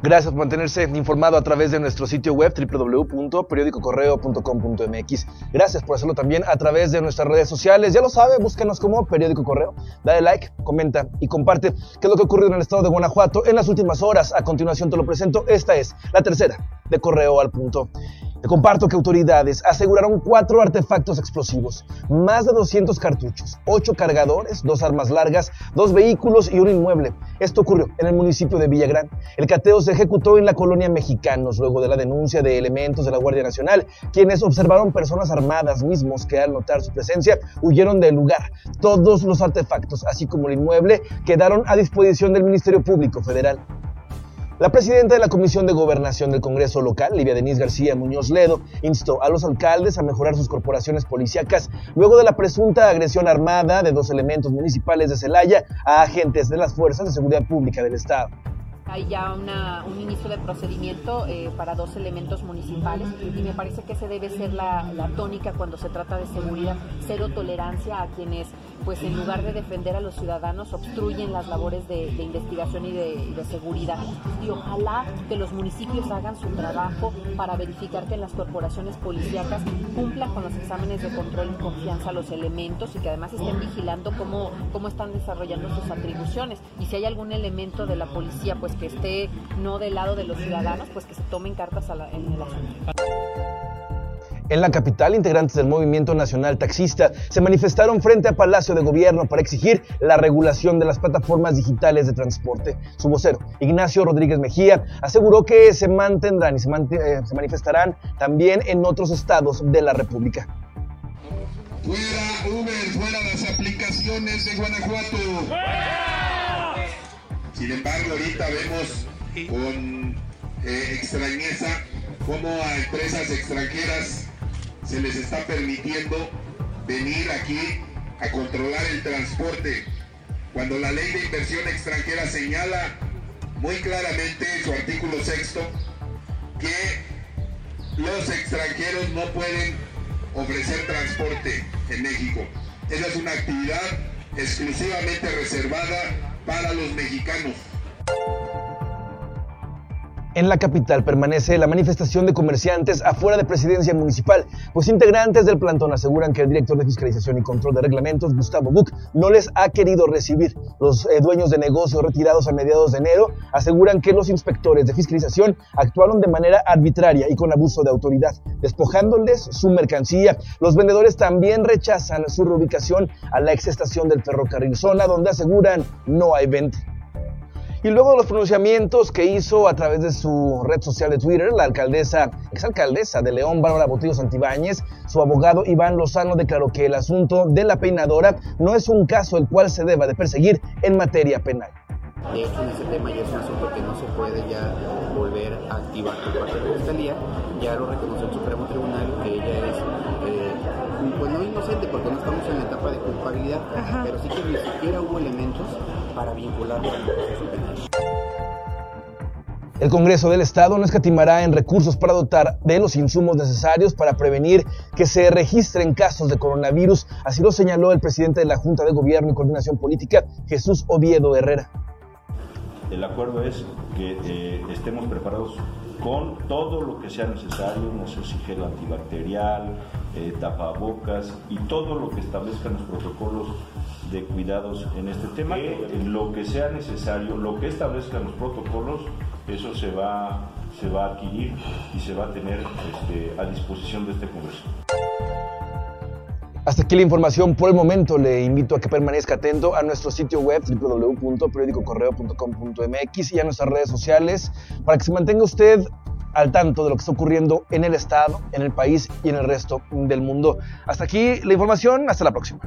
Gracias por mantenerse informado a través de nuestro sitio web www.periodicocorreo.com.mx. Gracias por hacerlo también a través de nuestras redes sociales. Ya lo sabe, búscanos como Periódico Correo. Dale like, comenta y comparte qué es lo que ha ocurrido en el estado de Guanajuato en las últimas horas. A continuación te lo presento. Esta es la tercera de Correo al Punto. Te comparto que autoridades aseguraron cuatro artefactos explosivos, más de 200 cartuchos, ocho cargadores, dos armas largas, dos vehículos y un inmueble. Esto ocurrió en el municipio de Villagrán. El cateo se ejecutó en la colonia Mexicanos luego de la denuncia de elementos de la Guardia Nacional, quienes observaron personas armadas mismos que al notar su presencia huyeron del lugar. Todos los artefactos, así como el inmueble, quedaron a disposición del Ministerio Público Federal. La presidenta de la Comisión de Gobernación del Congreso local, Livia Denise García Muñoz Ledo, instó a los alcaldes a mejorar sus corporaciones policíacas luego de la presunta agresión armada de dos elementos municipales de Celaya a agentes de las fuerzas de seguridad pública del Estado. Hay ya un inicio de procedimiento eh, para dos elementos municipales y me parece que ese debe ser la, tónica cuando se trata de seguridad, cero tolerancia a quienes, pues en lugar de defender a los ciudadanos, obstruyen las labores de, investigación y de, seguridad. Y ojalá que los municipios hagan su trabajo para verificar que las corporaciones policíacas cumplan con los exámenes de control y confianza a los elementos y que además estén vigilando cómo, cómo están desarrollando sus atribuciones. Y si hay algún elemento de la policía, pues que esté no del lado de los ciudadanos, pues que se tomen cartas en el asunto. En la capital, integrantes del Movimiento Nacional Taxista se manifestaron frente a Palacio de Gobierno para exigir la regulación de las plataformas digitales de transporte. Su vocero, Ignacio Rodríguez Mejía, aseguró que se mantendrán y se, eh, manifestarán también en otros estados de la República. Fuera Uber, fuera las aplicaciones de Guanajuato. Sin embargo, ahorita vemos con eh, extrañeza cómo a empresas extranjeras se les está permitiendo venir aquí a controlar el transporte, cuando la ley de inversión extranjera señala muy claramente en su artículo sexto que los extranjeros no pueden ofrecer transporte en México. Esa es una actividad exclusivamente reservada para los mexicanos. En la capital permanece la manifestación de comerciantes afuera de presidencia municipal, pues integrantes del plantón aseguran que el director de fiscalización y control de reglamentos, Gustavo Buc, no les ha querido recibir. Los eh, dueños de negocios retirados a mediados de enero aseguran que los inspectores de fiscalización actuaron de manera arbitraria y con abuso de autoridad, despojándoles su mercancía. Los vendedores también rechazan su reubicación a la exestación del ferrocarril zona, donde aseguran no hay venta. Y luego de los pronunciamientos que hizo a través de su red social de Twitter, la alcaldesa, exalcaldesa de León, Bárbara Botillo Santibáñez, su abogado Iván Lozano declaró que el asunto de la peinadora no es un caso el cual se deba de perseguir en materia penal. De hecho, en ese tema ya es un asunto que no se puede ya volver a activar por parte de la Fiscalía. Ya lo reconoció el Supremo Tribunal que ella es, eh, pues no inocente porque no estamos la pero sí que ni siquiera hubo elementos para vincularlo al proceso penal. El Congreso del Estado no escatimará en recursos para dotar de los insumos necesarios para prevenir que se registren casos de coronavirus, así lo señaló el presidente de la Junta de Gobierno y Coordinación Política, Jesús Oviedo Herrera. El acuerdo es que eh, estemos preparados con todo lo que sea necesario, no sé si gel antibacterial, eh, tapabocas y todo lo que establezcan los protocolos de cuidados en este tema. lo que sea necesario, lo que establezcan los protocolos, eso se va, se va a adquirir y se va a tener este, a disposición de este Congreso. Hasta aquí la información por el momento. Le invito a que permanezca atento a nuestro sitio web www.periodicocorreo.com.mx y a nuestras redes sociales para que se mantenga usted al tanto de lo que está ocurriendo en el Estado, en el país y en el resto del mundo. Hasta aquí la información. Hasta la próxima.